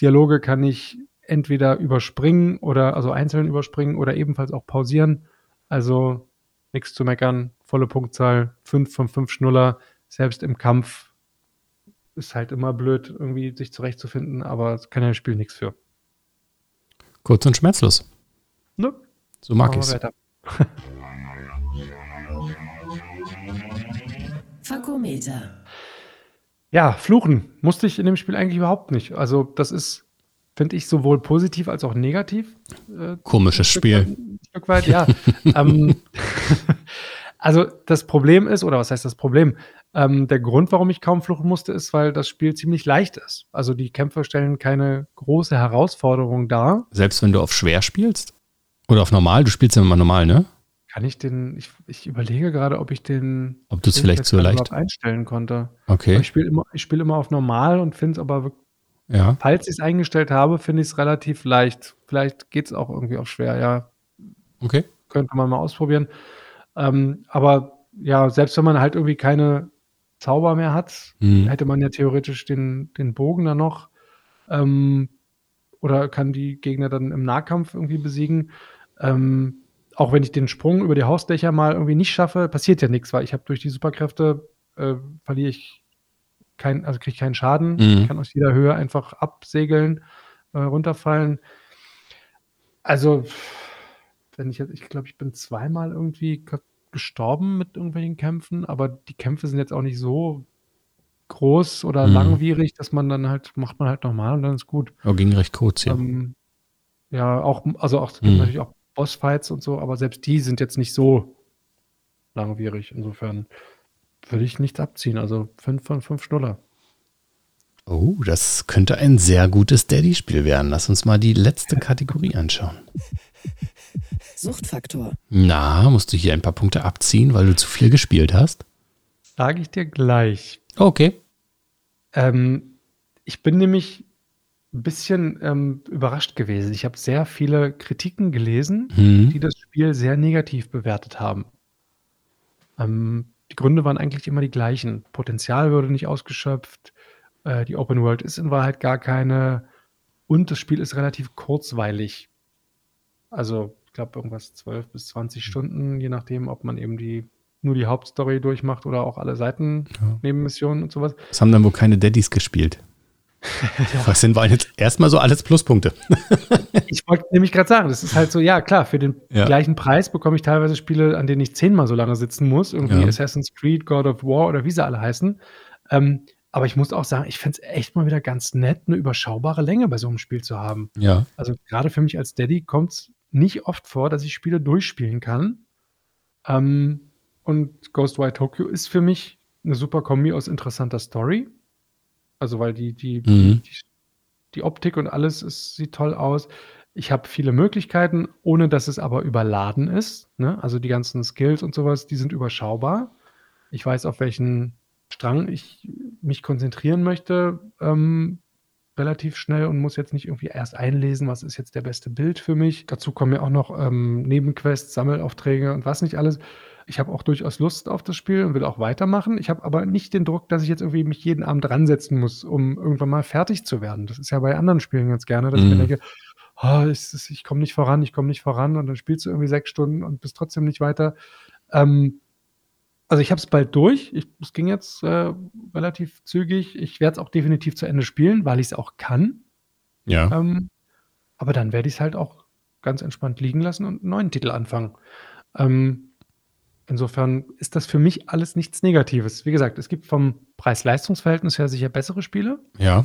Dialoge kann ich entweder überspringen oder also einzeln überspringen oder ebenfalls auch pausieren. Also nichts zu meckern, volle Punktzahl, 5 von 5 Schnuller. Selbst im Kampf ist halt immer blöd, irgendwie sich zurechtzufinden, aber das kann ja das Spiel nichts für.
Kurz und schmerzlos.
Ne?
So mag
Machen
ich
wir
es.
weiter.
Fakometer.
Ja, fluchen musste ich in dem Spiel eigentlich überhaupt nicht. Also das ist, finde ich, sowohl positiv als auch negativ. Äh,
Komisches Spiel.
Ein Stück weit, ja. ähm, Also das Problem ist, oder was heißt das Problem? Ähm, der Grund, warum ich kaum fluchen musste, ist, weil das Spiel ziemlich leicht ist. Also die Kämpfe stellen keine große Herausforderung dar.
Selbst wenn du auf schwer spielst? Oder auf normal? Du spielst ja immer normal, ne?
Kann ich den, ich, ich überlege gerade, ob ich den
Ob du es vielleicht zu leicht.
einstellen konnte.
Okay.
Aber Ich spiele immer, ich spiele immer auf normal und finde es aber, wirklich-
Ja.
falls ich es eingestellt habe, finde ich es relativ leicht. Vielleicht geht es auch irgendwie auf schwer, ja.
Okay.
könnte man mal ausprobieren. Ähm, aber ja, selbst wenn man halt irgendwie keine Zauber mehr hat,
Mhm.
hätte man ja theoretisch den, den Bogen dann noch ähm, oder kann die Gegner dann im Nahkampf irgendwie besiegen. Ähm, auch wenn ich den Sprung über die Hausdächer mal irgendwie nicht schaffe, passiert ja nichts, weil ich habe durch die Superkräfte äh, verliere ich kein, also kriege keinen Schaden.
Mhm.
Ich kann aus jeder Höhe einfach absegeln, äh, runterfallen. Also, wenn ich jetzt, ich glaube, ich bin zweimal irgendwie ge- gestorben mit irgendwelchen Kämpfen, aber die Kämpfe sind jetzt auch nicht so groß oder
Mhm.
langwierig, dass man dann halt, macht man halt normal und dann ist gut.
Oh, ging recht kurz, ja.
Ähm, ja, auch, also auch, es gibt
Mhm.
natürlich auch Bossfights und so, aber selbst die sind jetzt nicht so langwierig. Insofern würde ich nichts abziehen. Also fünf von fünf Schnuller.
Oh, das könnte ein sehr gutes Daddy-Spiel werden. Lass uns mal die letzte Kategorie anschauen.
Suchtfaktor.
Na, musst du hier ein paar Punkte abziehen, weil du zu viel gespielt hast?
Sage ich dir gleich.
Okay.
Ähm, ich bin nämlich ein bisschen ähm, überrascht gewesen. Ich habe sehr viele Kritiken gelesen,
Hm.
die das Spiel sehr negativ bewertet haben. Ähm, die Gründe waren eigentlich immer die gleichen. Potenzial würde nicht ausgeschöpft, äh, die Open World ist in Wahrheit gar keine und das Spiel ist relativ kurzweilig. Also ich glaube irgendwas 12 bis 20 Stunden, je nachdem, ob man eben die nur die Hauptstory durchmacht oder auch alle Seiten,
Ja.
Nebenmissionen und sowas.
Das haben dann wohl keine Daddys gespielt. Was sind waren jetzt erstmal so alles Pluspunkte?
Ich wollte nämlich gerade sagen, das ist halt so, ja klar, für den
Ja.
gleichen Preis bekomme ich teilweise Spiele, an denen ich zehnmal so lange sitzen muss, irgendwie
Ja.
Assassin's Creed, God of War oder wie sie alle heißen. Ähm, aber ich muss auch sagen, ich finde es echt mal wieder ganz nett, eine überschaubare Länge bei so einem Spiel zu haben.
Ja.
Also gerade für mich als Daddy kommt es nicht oft vor, dass ich Spiele durchspielen kann. Ähm, und Ghostwire Tokyo ist für mich eine super Kombi aus interessanter Story. Also weil die, die,
Mhm.
die, die Optik und alles ist, sieht toll aus. Ich habe viele Möglichkeiten, ohne dass es aber überladen ist. Ne? Also die ganzen Skills und sowas, die sind überschaubar. Ich weiß, auf welchen Strang ich mich konzentrieren möchte, ähm, relativ schnell und muss jetzt nicht irgendwie erst einlesen, was ist jetzt der beste Bild für mich. Dazu kommen ja auch noch ähm, Nebenquests, Sammelaufträge und was nicht alles. Ich habe auch durchaus Lust auf das Spiel und will auch weitermachen. Ich habe aber nicht den Druck, dass ich jetzt irgendwie mich jeden Abend dran setzen muss, um irgendwann mal fertig zu werden. Das ist ja bei anderen Spielen ganz gerne, dass ich mir
Mhm.
denke, oh, ist, ich komme nicht voran, ich komme nicht voran und dann spielst du irgendwie sechs Stunden und bist trotzdem nicht weiter. Ähm, also ich habe es bald durch. Es ging jetzt äh, relativ zügig. Ich werde es auch definitiv zu Ende spielen, weil ich es auch kann.
Ja.
Ähm, aber dann werde ich es halt auch ganz entspannt liegen lassen und einen neuen Titel anfangen. Ähm, insofern ist das für mich alles nichts Negatives. Wie gesagt, es gibt vom Preis-Leistungs-Verhältnis her sicher bessere Spiele.
Ja.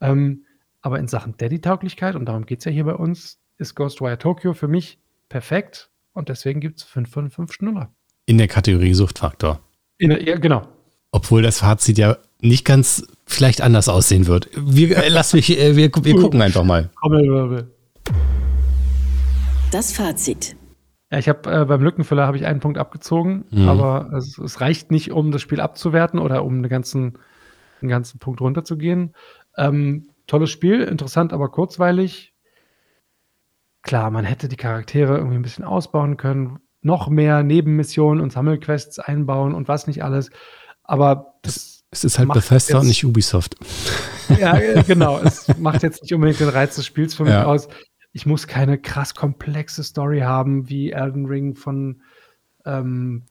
Ähm, aber in Sachen Daddy-Tauglichkeit, und darum geht es ja hier bei uns, ist Ghostwire Tokyo für mich perfekt. Und deswegen gibt es 5 von 5 Schnuller.
In der Kategorie Suchtfaktor.
In der, ja, genau.
Obwohl das Fazit ja nicht ganz vielleicht anders aussehen wird. Wir, äh, lass mich, äh, wir, wir gucken einfach mal.
Das Fazit.
Ja, ich habe äh, beim Lückenfüller habe ich einen Punkt abgezogen,
Mhm.
aber es, es reicht nicht, um das Spiel abzuwerten oder um den ganzen, den ganzen Punkt runterzugehen. Ähm, tolles Spiel, interessant, aber kurzweilig. Klar, man hätte die Charaktere irgendwie ein bisschen ausbauen können, noch mehr Nebenmissionen und Sammelquests einbauen und was nicht alles. Aber das,
Es ist halt Bethesda und nicht Ubisoft.
ja, äh, genau, es macht jetzt nicht unbedingt den Reiz des Spiels für mich
Ja.
aus. Ich muss keine krass komplexe Story haben, wie Elden Ring von ähm,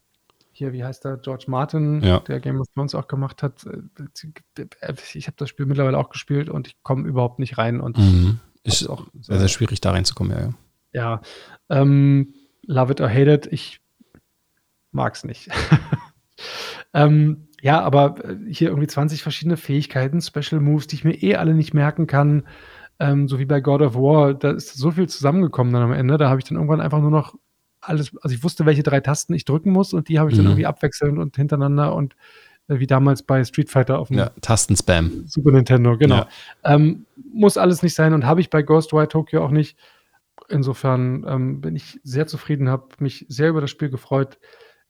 hier, wie heißt der, George Martin,
Ja.
der Game of Thrones auch gemacht hat. Ich habe das Spiel mittlerweile auch gespielt und ich komme überhaupt nicht rein. Und
Mhm. Ist auch sehr, sehr schwierig, da reinzukommen, ja. ja.
ja, ähm, love it or hate it, ich mag's nicht. ähm, ja, aber äh, hier irgendwie 20 verschiedene Fähigkeiten, Special Moves, die ich mir eh alle nicht merken kann. Ähm, so wie bei God of War, da ist so viel zusammengekommen dann am Ende. Da habe ich dann irgendwann einfach nur noch alles, also ich wusste, welche drei Tasten ich drücken muss und die habe ich dann
Mhm.
irgendwie abwechselnd und hintereinander und äh, wie damals bei Street Fighter auf dem
Ja, Tastenspam.
Super Nintendo, genau.
Ja.
Ähm, muss alles nicht sein und habe ich bei Ghostwire Tokyo auch nicht. Insofern ähm, bin ich sehr zufrieden, habe mich sehr über das Spiel gefreut.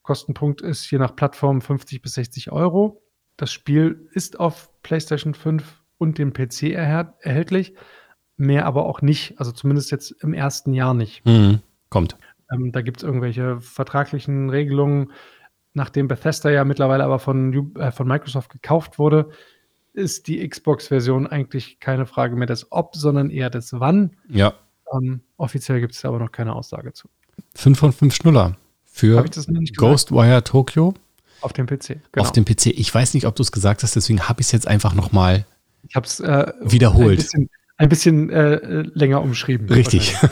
Kostenpunkt ist je nach Plattform 50 bis 60 Euro. Das Spiel ist auf PlayStation 5 und dem PC erhält, erhältlich, mehr aber auch nicht, also zumindest jetzt im ersten Jahr nicht.
Mhm. Kommt.
Ähm, da gibt es irgendwelche vertraglichen Regelungen. Nachdem Bethesda ja mittlerweile aber von, äh, von Microsoft gekauft wurde, ist die Xbox-Version eigentlich keine Frage mehr des Ob, sondern eher des Wann.
Ja.
Ähm, offiziell gibt es aber noch keine Aussage zu.
5 von 5 Schnuller für? Ghostwire Tokyo
Auf dem PC. Genau.
auf dem PC. Ich weiß nicht, ob du es gesagt hast, deswegen habe ich es jetzt einfach nochmal
ich äh,
Wiederholt.
Ein bisschen, ein bisschen äh, länger umschrieben.
richtig.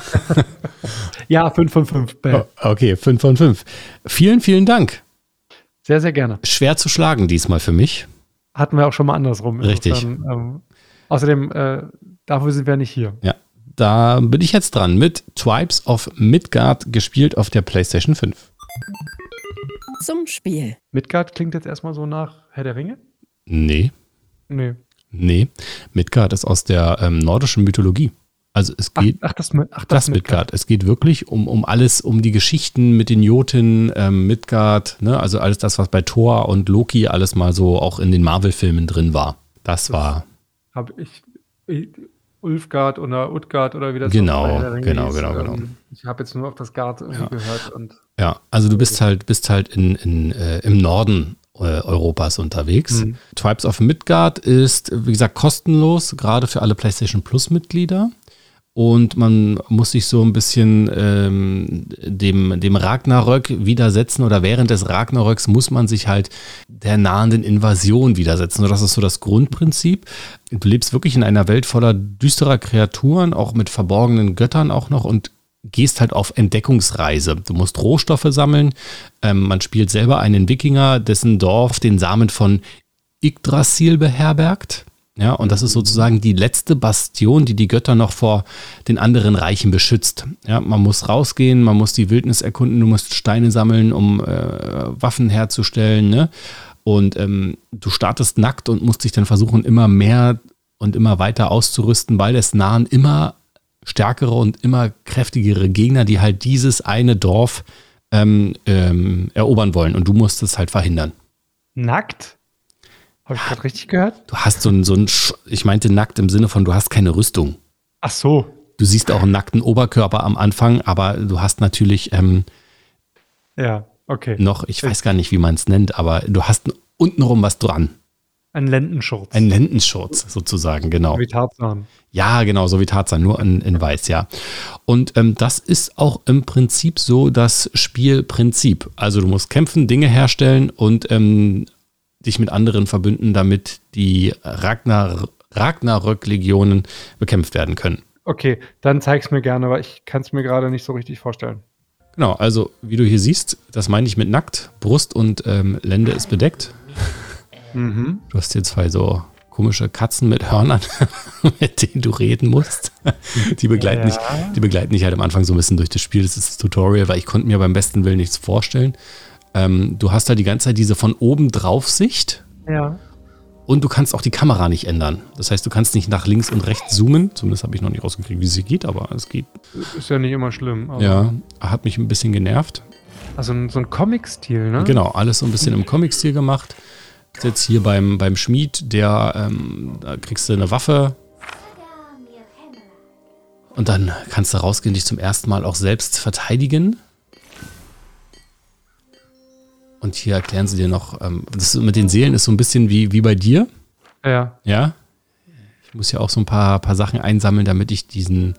Ja, 5 von 5.
Oh, okay, 5 von 5. Vielen, vielen Dank.
Sehr, sehr gerne.
Schwer zu schlagen diesmal für mich.
Hatten wir auch schon mal andersrum.
Richtig.
Insofern, Ähm, außerdem, äh, dafür sind wir nicht hier.
Ja, da bin ich jetzt dran mit Tribes of Midgard, gespielt auf der PlayStation 5.
Zum Spiel.
Midgard klingt jetzt erstmal so nach Herr der Ringe?
Nee,
Nee.
Nee. Midgard ist aus der ähm, nordischen Mythologie. Also es
Ach,
geht.
ach, das, Mi- ach,
Das Midgard. Es geht wirklich um, um alles, um die Geschichten mit den Joten, ähm, Midgard, ne? also alles das, was bei Thor und Loki alles mal so auch in den Marvel-Filmen drin war. Das war,
Habe ich, ich Ulfgard oder Utgard oder wie das
Genau,
Ringe
genau,
hieß.
genau, genau.
Ähm, Ich habe jetzt nur auf das Gard irgendwie gehört und
ja, also du bist halt, bist halt in, in, äh, im Norden Europas unterwegs.
Mhm.
Tribes of Midgard ist, wie gesagt, kostenlos, gerade für alle PlayStation Plus-Mitglieder. Und man muss sich so ein bisschen ähm, dem, dem Ragnarök widersetzen oder während des Ragnaröks muss man sich halt der nahenden Invasion widersetzen. So, das ist so das Grundprinzip. Du lebst wirklich in einer Welt voller düsterer Kreaturen, auch mit verborgenen Göttern auch noch und gehst halt auf Entdeckungsreise. Du musst Rohstoffe sammeln. Ähm, man spielt selber einen Wikinger, dessen Dorf den Samen von Yggdrasil beherbergt. Ja, und das ist sozusagen die letzte Bastion, die die Götter noch vor den anderen Reichen beschützt. Ja, man muss rausgehen, man muss die Wildnis erkunden, du musst Steine sammeln, um äh, Waffen herzustellen. Ne? Und ähm, du startest nackt und musst dich dann versuchen, immer mehr und immer weiter auszurüsten, weil es nahen immer stärkere und immer kräftigere Gegner, die halt dieses eine Dorf ähm, ähm, erobern wollen. Und du musst es halt verhindern.
nackt? Habe ich gerade richtig gehört?
Du hast so ein, so ein, Sch- ich meinte nackt im Sinne von, du hast keine Rüstung.
Ach so.
Du siehst auch einen nackten Oberkörper am Anfang, aber du hast natürlich ähm,
Ja, okay.
noch, ich weiß gar nicht, wie man es nennt, aber du hast untenrum was dran.
Ein Lendenschurz.
Ein Lendenschurz sozusagen, genau.
Wie Tarzan.
Ja, genau, so wie Tarzan, nur in, in weiß, ja. Und ähm, das ist auch im Prinzip so das Spielprinzip. Also du musst kämpfen, Dinge herstellen und ähm, dich mit anderen verbünden, damit die Ragnar Ragnarök-Legionen bekämpft werden können.
Okay, dann zeig's mir gerne, weil ich kann es mir gerade nicht so richtig vorstellen.
Genau, also wie du hier siehst, das meine ich mit nackt. Brust und ähm, Lende ist bedeckt.
Mhm.
Du hast hier zwei so komische Katzen mit Hörnern, mit denen du reden musst. Die begleiten,
Ja.
dich, die begleiten dich halt am Anfang so ein bisschen durch das Spiel. Das ist das Tutorial, weil ich konnte mir beim besten Willen nichts vorstellen. Ähm, du hast da die ganze Zeit diese von oben drauf Sicht
Ja.
und du kannst auch die Kamera nicht ändern. Das heißt, du kannst nicht nach links und rechts zoomen. Zumindest habe ich noch nicht rausgekriegt, wie es geht, aber es geht.
Ist ja nicht immer schlimm. aber-
Ja, hat mich ein bisschen genervt.
Also so ein Comic-Stil, ne?
Genau, alles so ein bisschen im Comic-Stil gemacht. Jetzt hier beim, beim Schmied, der, ähm, da kriegst du eine Waffe und dann kannst du rausgehen, dich zum ersten Mal auch selbst verteidigen. Und hier erklären sie dir noch, ähm, das mit den Seelen ist so ein bisschen wie, wie bei dir,
Ja.
ja. Ich muss ja auch so ein paar, paar Sachen einsammeln, damit ich diesen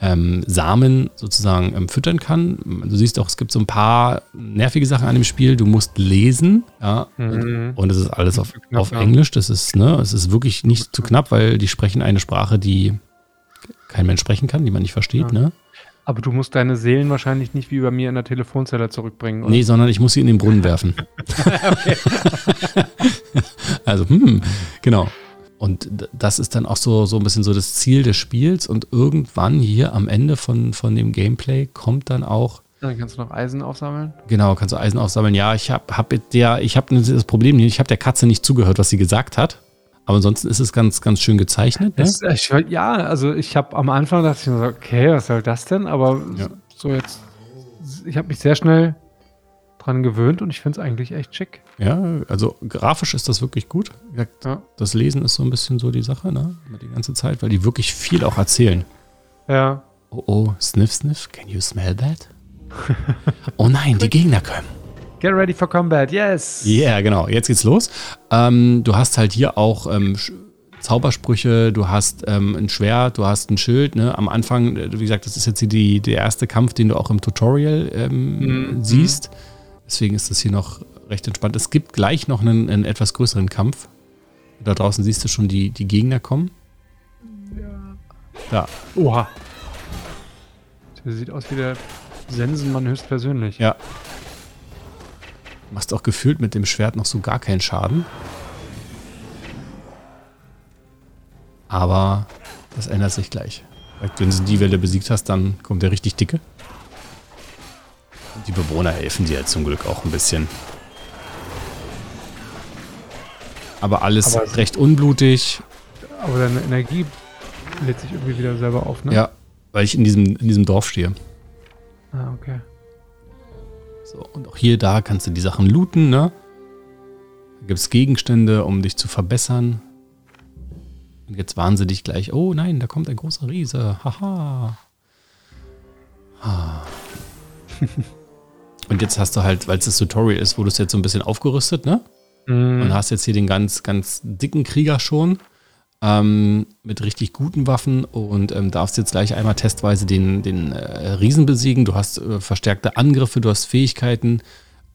ähm, Samen sozusagen ähm, füttern kann. Du siehst auch, es gibt so ein paar nervige Sachen an dem Spiel. Du musst lesen, ja.
Mhm.
Und es ist alles auf,
knapp,
auf. Englisch. Das ist, ne, es ist wirklich nicht zu knapp, weil die sprechen eine Sprache, die kein Mensch sprechen kann, die man nicht versteht,
Ja.
ne?
Aber du musst deine Seelen wahrscheinlich nicht wie bei mir in der Telefonzelle zurückbringen, oder?
Nee, sondern ich muss sie in den Brunnen werfen. also, hm, genau. Und das ist dann auch so, so ein bisschen so das Ziel des Spiels. Und irgendwann hier am Ende von, von dem Gameplay kommt dann auch
Dann kannst du noch Eisen aufsammeln.
Genau, kannst du Eisen aufsammeln. Ja, ich habe hab der, ich habe das Problem, ich habe der Katze nicht zugehört, was sie gesagt hat. Aber ansonsten ist es ganz, ganz schön gezeichnet. Ne?
Es, ich, ja, also ich habe am Anfang dachte ich mir so, okay, was soll das denn? Aber
Ja.
so jetzt, ich habe mich sehr schnell dran gewöhnt und ich finde es eigentlich echt schick.
Ja, also grafisch ist das wirklich gut. Das Lesen ist so ein bisschen so die Sache, ne? Die ganze Zeit, weil die wirklich viel auch erzählen.
Ja.
Oh, oh, sniff, sniff, can you smell that? oh nein, die Gegner kommen.
Get ready for combat, yes!
Ja, yeah, genau. Jetzt geht's los. Ähm, du hast halt hier auch ähm, Zaubersprüche, du hast ähm, ein Schwert, du hast ein Schild. Ne? Am Anfang, äh, wie gesagt, das ist jetzt hier die, der erste Kampf, den du auch im Tutorial ähm,
Mhm.
siehst. Deswegen ist das hier noch recht entspannt. Es gibt gleich noch einen, einen etwas größeren Kampf. Da draußen siehst du schon die, die Gegner kommen. Da,
Oha. Der sieht aus wie der Sensenmann höchstpersönlich.
ja. Machst auch gefühlt mit dem Schwert noch so gar keinen Schaden. Aber das ändert sich gleich. Wenn du die Welle besiegt hast, dann kommt der richtig dicke. Die Bewohner helfen dir zum Glück auch ein bisschen. Aber alles
Aber-
recht unblutig.
Aber deine Energie lädt sich irgendwie wieder selber auf, ne?
Ja, weil ich in diesem, in diesem Dorf stehe.
Ah, okay.
So, und auch hier, da kannst du die Sachen looten, ne? Da gibt es Gegenstände, um dich zu verbessern. Und jetzt warnen sie dich gleich, oh nein, da kommt ein großer Riese. Haha. Ah. und jetzt hast du halt, weil es das Tutorial ist, wurdest du jetzt so ein bisschen aufgerüstet, ne?
Mhm.
Und hast jetzt hier den ganz, ganz dicken Krieger schon. Ähm, mit richtig guten Waffen und ähm, darfst jetzt gleich einmal testweise den, den äh, Riesen besiegen. Du hast äh, verstärkte Angriffe, du hast Fähigkeiten,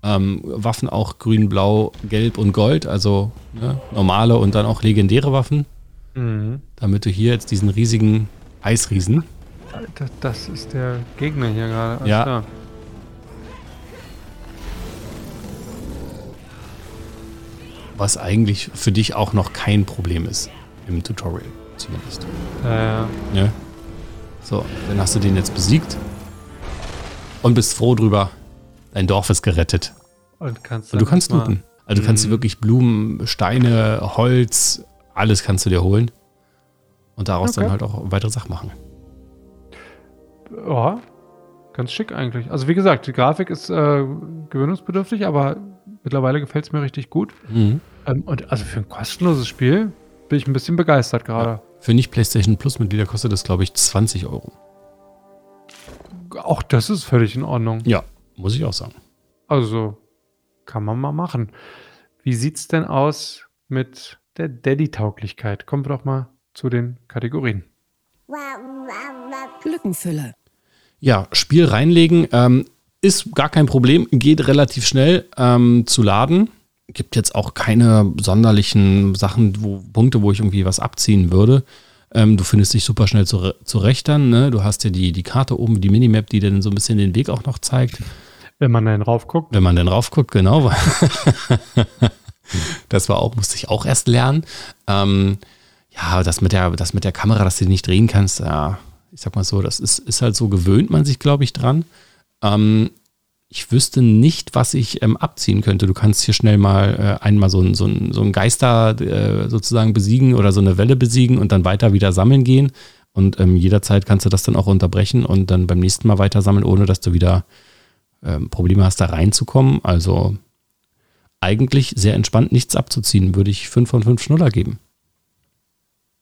ähm, Waffen auch grün, blau, gelb und gold, also ne, normale und dann auch legendäre Waffen,
Mhm.
damit du hier jetzt diesen riesigen Eisriesen,
Das, das ist der Gegner hier gerade.
Ja.
klar.
Was eigentlich für dich auch noch kein Problem ist, im Tutorial zumindest.
Äh,
Ne? So, dann hast du den jetzt besiegt und bist froh drüber. Dein Dorf ist gerettet.
und kannst
Und du kannst looten. Also du kannst dir
Mhm.
wirklich Blumen, Steine, Holz, alles kannst du dir holen. Und daraus
Okay.
dann halt auch weitere Sachen machen.
Ja, ganz schick eigentlich. Also wie gesagt, die Grafik ist äh, gewöhnungsbedürftig, aber mittlerweile gefällt es mir richtig gut.
Mhm.
Ähm, und also für ein kostenloses Spiel bin ich ein bisschen begeistert gerade.
Für nicht PlayStation Plus Mitglieder kostet das, glaube ich, 20 Euro.
Auch das ist völlig in Ordnung.
Ja, muss ich auch sagen.
Also kann man mal machen. Wie sieht's denn aus mit der Daddy-Tauglichkeit? Kommen wir doch mal zu den Kategorien.
Lückenfüller.
Ja, Spiel reinlegen ähm, ist gar kein Problem, geht relativ schnell ähm, zu laden. Gibt jetzt auch keine sonderlichen Sachen, wo Punkte, wo ich irgendwie was abziehen würde. Ähm, du findest dich super schnell zure- zurecht dann. Ne? Du hast ja die, die Karte oben, die Minimap, die dir dann so ein bisschen den Weg auch noch zeigt.
Wenn man dann raufguckt.
Wenn man dann raufguckt, genau. das war auch, musste ich auch erst lernen. Ähm, ja, das mit, der, das mit der Kamera, dass du die nicht drehen kannst, ja, ich sag mal so, das ist, ist halt so, gewöhnt man sich, glaube ich, dran. Ähm, ich wüsste nicht, was ich ähm, abziehen könnte. Du kannst hier schnell mal äh, einmal so ein, so ein, so ein Geister äh, sozusagen besiegen oder so eine Welle besiegen und dann weiter wieder sammeln gehen. Und ähm, jederzeit kannst du das dann auch unterbrechen und dann beim nächsten Mal weiter sammeln, ohne dass du wieder ähm, Probleme hast, da reinzukommen. Also eigentlich sehr entspannt, nichts abzuziehen, würde ich 5 von 5 Schnuller geben.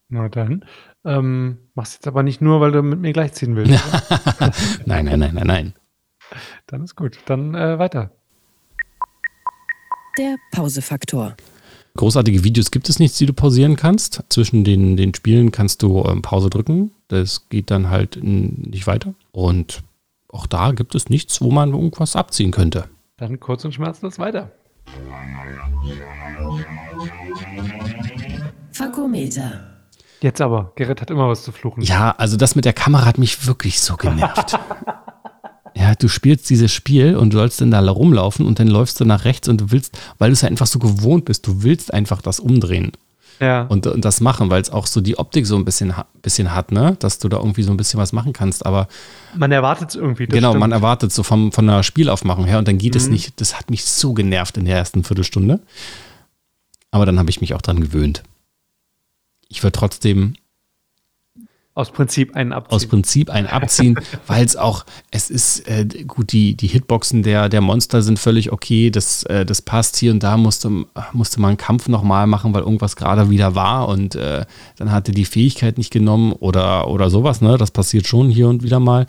Na dann. Ähm, machst jetzt aber nicht nur, weil du mit mir gleichziehen willst.
Nein, nein, nein, nein, nein.
Dann ist gut. Dann äh, weiter.
Der Pausefaktor.
Großartige Videos gibt es nichts, die du pausieren kannst. Zwischen den, den Spielen kannst du ähm, Pause drücken. Das geht dann halt nicht weiter. Und auch da gibt es nichts, wo man irgendwas abziehen könnte.
Dann kurz und schmerzlos weiter.
Fakometer.
Jetzt aber. Gerrit hat immer was zu fluchen.
Ja, also das mit der Kamera hat mich wirklich so genervt. ja, du spielst dieses Spiel und du sollst dann da rumlaufen und dann läufst du nach rechts und du willst, weil du es ja einfach so gewohnt bist, du willst einfach das umdrehen.
Ja.
und, und das machen, weil es auch so die Optik so ein bisschen, bisschen hat, ne? Dass du da irgendwie so ein bisschen was machen kannst. Aber
Man erwartet es irgendwie.
genau,
stimmt.
man erwartet so vom, von der Spielaufmachung her und dann geht es
Mhm.
nicht. Das hat mich so genervt in der ersten Viertelstunde. Aber dann habe ich mich auch dran gewöhnt. Ich würde trotzdem
Aus Prinzip einen abziehen.
aus Prinzip ein abziehen, weil es auch, es ist äh, gut, die, die Hitboxen der, der Monster sind völlig okay, das, äh, das passt hier und da, musste, musste man einen Kampf nochmal machen, weil irgendwas gerade wieder war und äh, dann hatte die Fähigkeit nicht genommen oder, oder sowas, ne? Das passiert schon hier und wieder mal.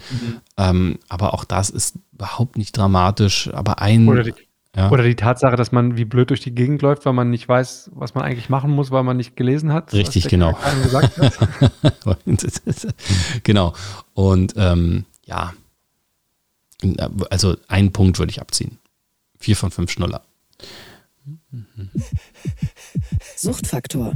Ähm, aber auch das ist überhaupt nicht dramatisch, aber ein.
Oder die,
ja.
oder die Tatsache, dass man wie blöd durch die Gegend läuft, weil man nicht weiß, was man eigentlich machen muss, weil man nicht gelesen hat.
Richtig, genau. Genau. Und ähm, ja, also einen Punkt würde ich abziehen. Vier von fünf Schnuller.
Suchtfaktor.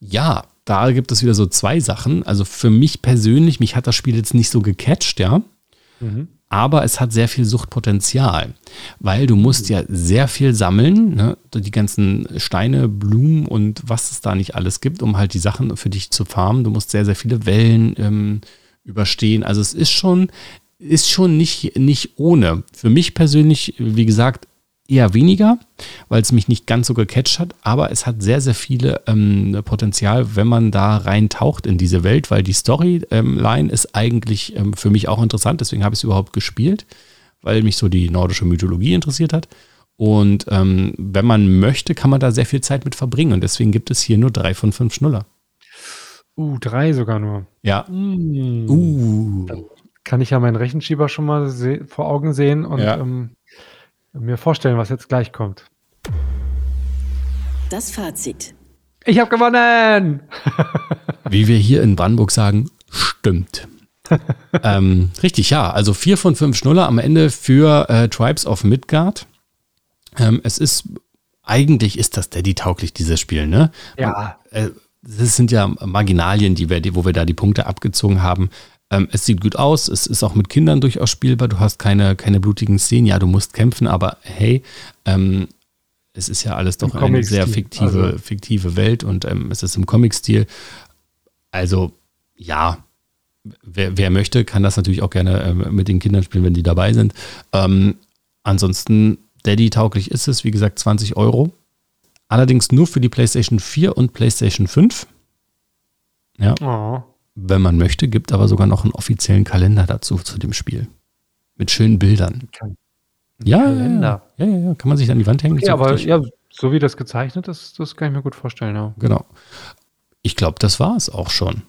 Ja, da gibt es wieder so zwei Sachen. Also für mich persönlich, mich hat das Spiel jetzt nicht so gecatcht, ja. Aber es hat sehr viel Suchtpotenzial, weil du musst ja sehr viel sammeln, ne? die ganzen Steine, Blumen und was es da nicht alles gibt, um halt die Sachen für dich zu farmen. Du musst sehr, sehr viele Wellen ähm, überstehen. Also es ist schon, ist schon nicht, nicht ohne. Für mich persönlich, wie gesagt, eher weniger, weil es mich nicht ganz so gecatcht hat, aber es hat sehr, sehr viele ähm, Potenzial, wenn man da reintaucht in diese Welt, weil die Storyline ist eigentlich ähm, für mich auch interessant, deswegen habe ich es überhaupt gespielt, weil mich so die nordische Mythologie interessiert hat. Und ähm, wenn man möchte, kann man da sehr viel Zeit mit verbringen. Und deswegen gibt es hier nur drei von fünf Schnuller.
Uh, drei sogar nur.
Ja.
Mm.
Uh.
Kann ich ja meinen Rechenschieber schon mal vor Augen sehen und
Ja.
Mir vorstellen, was jetzt gleich kommt.
Das Fazit.
Ich habe gewonnen!
Wie wir hier in Brandenburg sagen, stimmt. ähm, richtig, ja. Also vier von fünf Schnuller am Ende für äh, Tribes of Midgard. Ähm, es ist, eigentlich ist das Daddy-tauglich, dieses Spiel, ne?
Ja.
äh, das sind ja Marginalien, die wir, die, wo wir da die Punkte abgezogen haben. Ähm, es sieht gut aus, es ist auch mit Kindern durchaus spielbar. Du hast keine, keine blutigen Szenen, ja, du musst kämpfen, aber hey, ähm, es ist ja alles doch
Im
eine sehr fiktive,
also.
fiktive Welt und ähm, es ist im Comic-Stil. Also, ja, wer, wer möchte, kann das natürlich auch gerne ähm, mit den Kindern spielen, wenn die dabei sind. Ähm, ansonsten, Daddy-tauglich ist es, wie gesagt, 20 Euro. Allerdings nur für die PlayStation 4 und PlayStation 5. Ja,
Oh.
Wenn man möchte, gibt aber sogar noch einen offiziellen Kalender dazu zu dem Spiel. Mit schönen Bildern. Ja, ja,
Kalender.
ja, ja, ja, kann man sich an die Wand hängen.
Ja,
so
aber ja, so wie das gezeichnet ist, das kann ich mir gut vorstellen. Ja.
Genau. Ich glaube, das war es auch schon.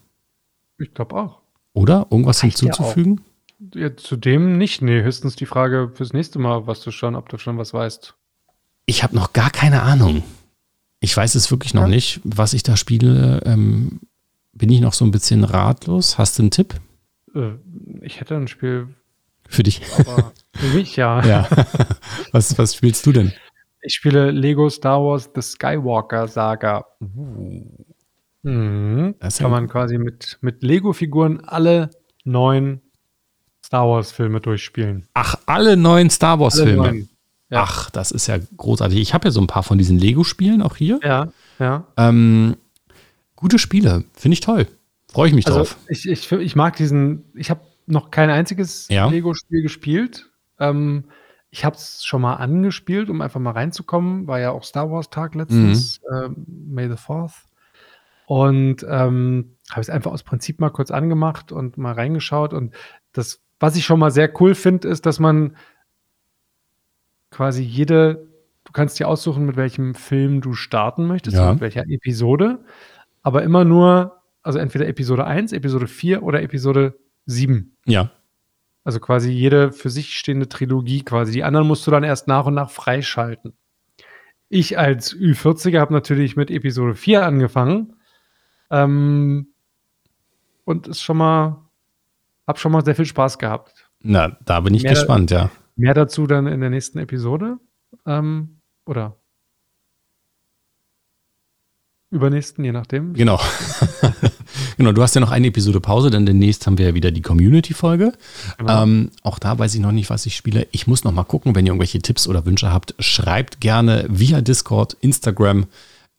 Ich glaube auch.
Oder? Irgendwas
Reicht ja
hinzuzufügen?
Ja, zudem nicht. Nee, höchstens die Frage fürs nächste Mal, was du schon, ob du schon was weißt.
Ich habe noch gar keine Ahnung. Ich weiß es wirklich noch
Ja.
nicht, was ich da spiele. Ähm, bin ich noch so ein bisschen ratlos? Hast du einen Tipp
Äh, ich hätte ein Spiel,
für dich?
aber für mich ja.
ja. was, was spielst du denn?
Ich spiele Lego Star Wars The Skywalker Saga. Mhm.
Das
Kann man quasi mit, mit Lego-Figuren alle neun Star Wars-Filme durchspielen.
Ach, alle neuen Star Wars-Filme.
Ja.
Ach, das ist ja großartig. Ich habe ja so ein paar von diesen Lego-Spielen auch hier.
Ja, ja.
Ähm, gute Spiele, finde ich toll. Freue ich mich
Also
drauf.
ich, ich, ich mag diesen, ich habe noch kein einziges
Ja.
Lego-Spiel gespielt. Ähm, ich habe es schon mal angespielt, um einfach mal reinzukommen. War ja auch Star Wars-Tag letztens,
Mhm.
ähm, May the 4th. Und ähm, habe es einfach aus Prinzip mal kurz angemacht und mal reingeschaut. Und das, was ich schon mal sehr cool finde, ist, dass man quasi jede, du kannst dir aussuchen, mit welchem Film du starten möchtest,
Ja.
mit welcher Episode, aber immer nur, also entweder Episode 1, Episode 4 oder Episode 7.
Ja.
Also quasi jede für sich stehende Trilogie quasi. Die anderen musst du dann erst nach und nach freischalten. Ich als Ü40er habe natürlich mit Episode 4 angefangen. Ähm, und ist schon mal, hab schon mal sehr viel Spaß gehabt.
Na, da bin ich
Mehr-
gespannt, ja.
Mehr dazu dann in der nächsten Episode. Ähm, oder übernächsten, je nachdem.
Genau. genau, du hast ja noch eine Episode Pause, denn demnächst haben wir ja wieder die Community-Folge.
Genau.
Ähm, auch da weiß ich noch nicht, was ich spiele. Ich muss noch mal gucken, wenn ihr irgendwelche Tipps oder Wünsche habt, schreibt gerne via Discord, Instagram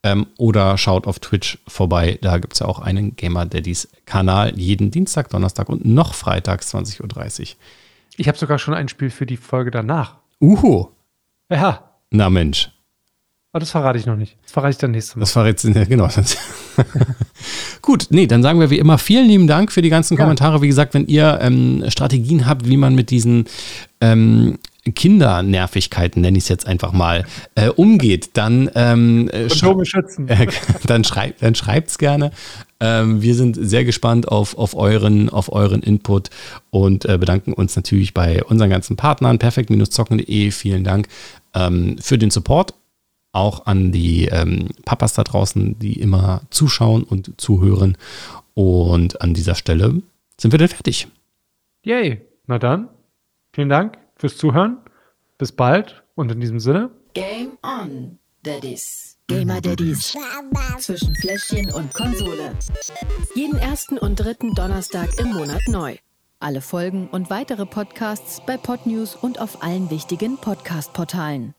Ähm, oder schaut auf Twitch vorbei. Da gibt es ja auch einen Gamer Daddies Kanal. Jeden Dienstag, Donnerstag und noch freitags 20.30 Uhr.
Ich habe sogar schon ein Spiel für die Folge danach.
Uhu.
Ja,
Na Mensch.
Aber das verrate ich noch nicht. Das verrate ich dann nächstes Mal.
Das war jetzt, ja, genau. Gut, nee, dann sagen wir wie immer vielen lieben Dank für die ganzen
Ja.
Kommentare. Wie gesagt, wenn ihr ähm, Strategien habt, wie man mit diesen ähm, Kindernervigkeiten, nenne ich es jetzt einfach mal, äh, umgeht, dann, ähm, äh, schrei-
Kondome schützen.
äh, dann schreibt dann schreibt's gerne. Ähm, wir sind sehr gespannt auf, auf, euren, auf euren Input und äh, bedanken uns natürlich bei unseren ganzen Partnern, perfekt-zocken.de. Vielen Dank ähm, für den Support. Auch an die ähm, Papas da draußen, die immer zuschauen und zuhören. Und an dieser Stelle sind wir dann fertig.
Yay. Na dann, vielen Dank fürs Zuhören. Bis bald und in diesem Sinne.
Game on, Daddies. Gamer Daddies. Zwischen Fläschchen und Konsole. Jeden ersten und dritten Donnerstag im Monat neu. Alle Folgen und weitere Podcasts bei Podnews und auf allen wichtigen Podcast-Portalen.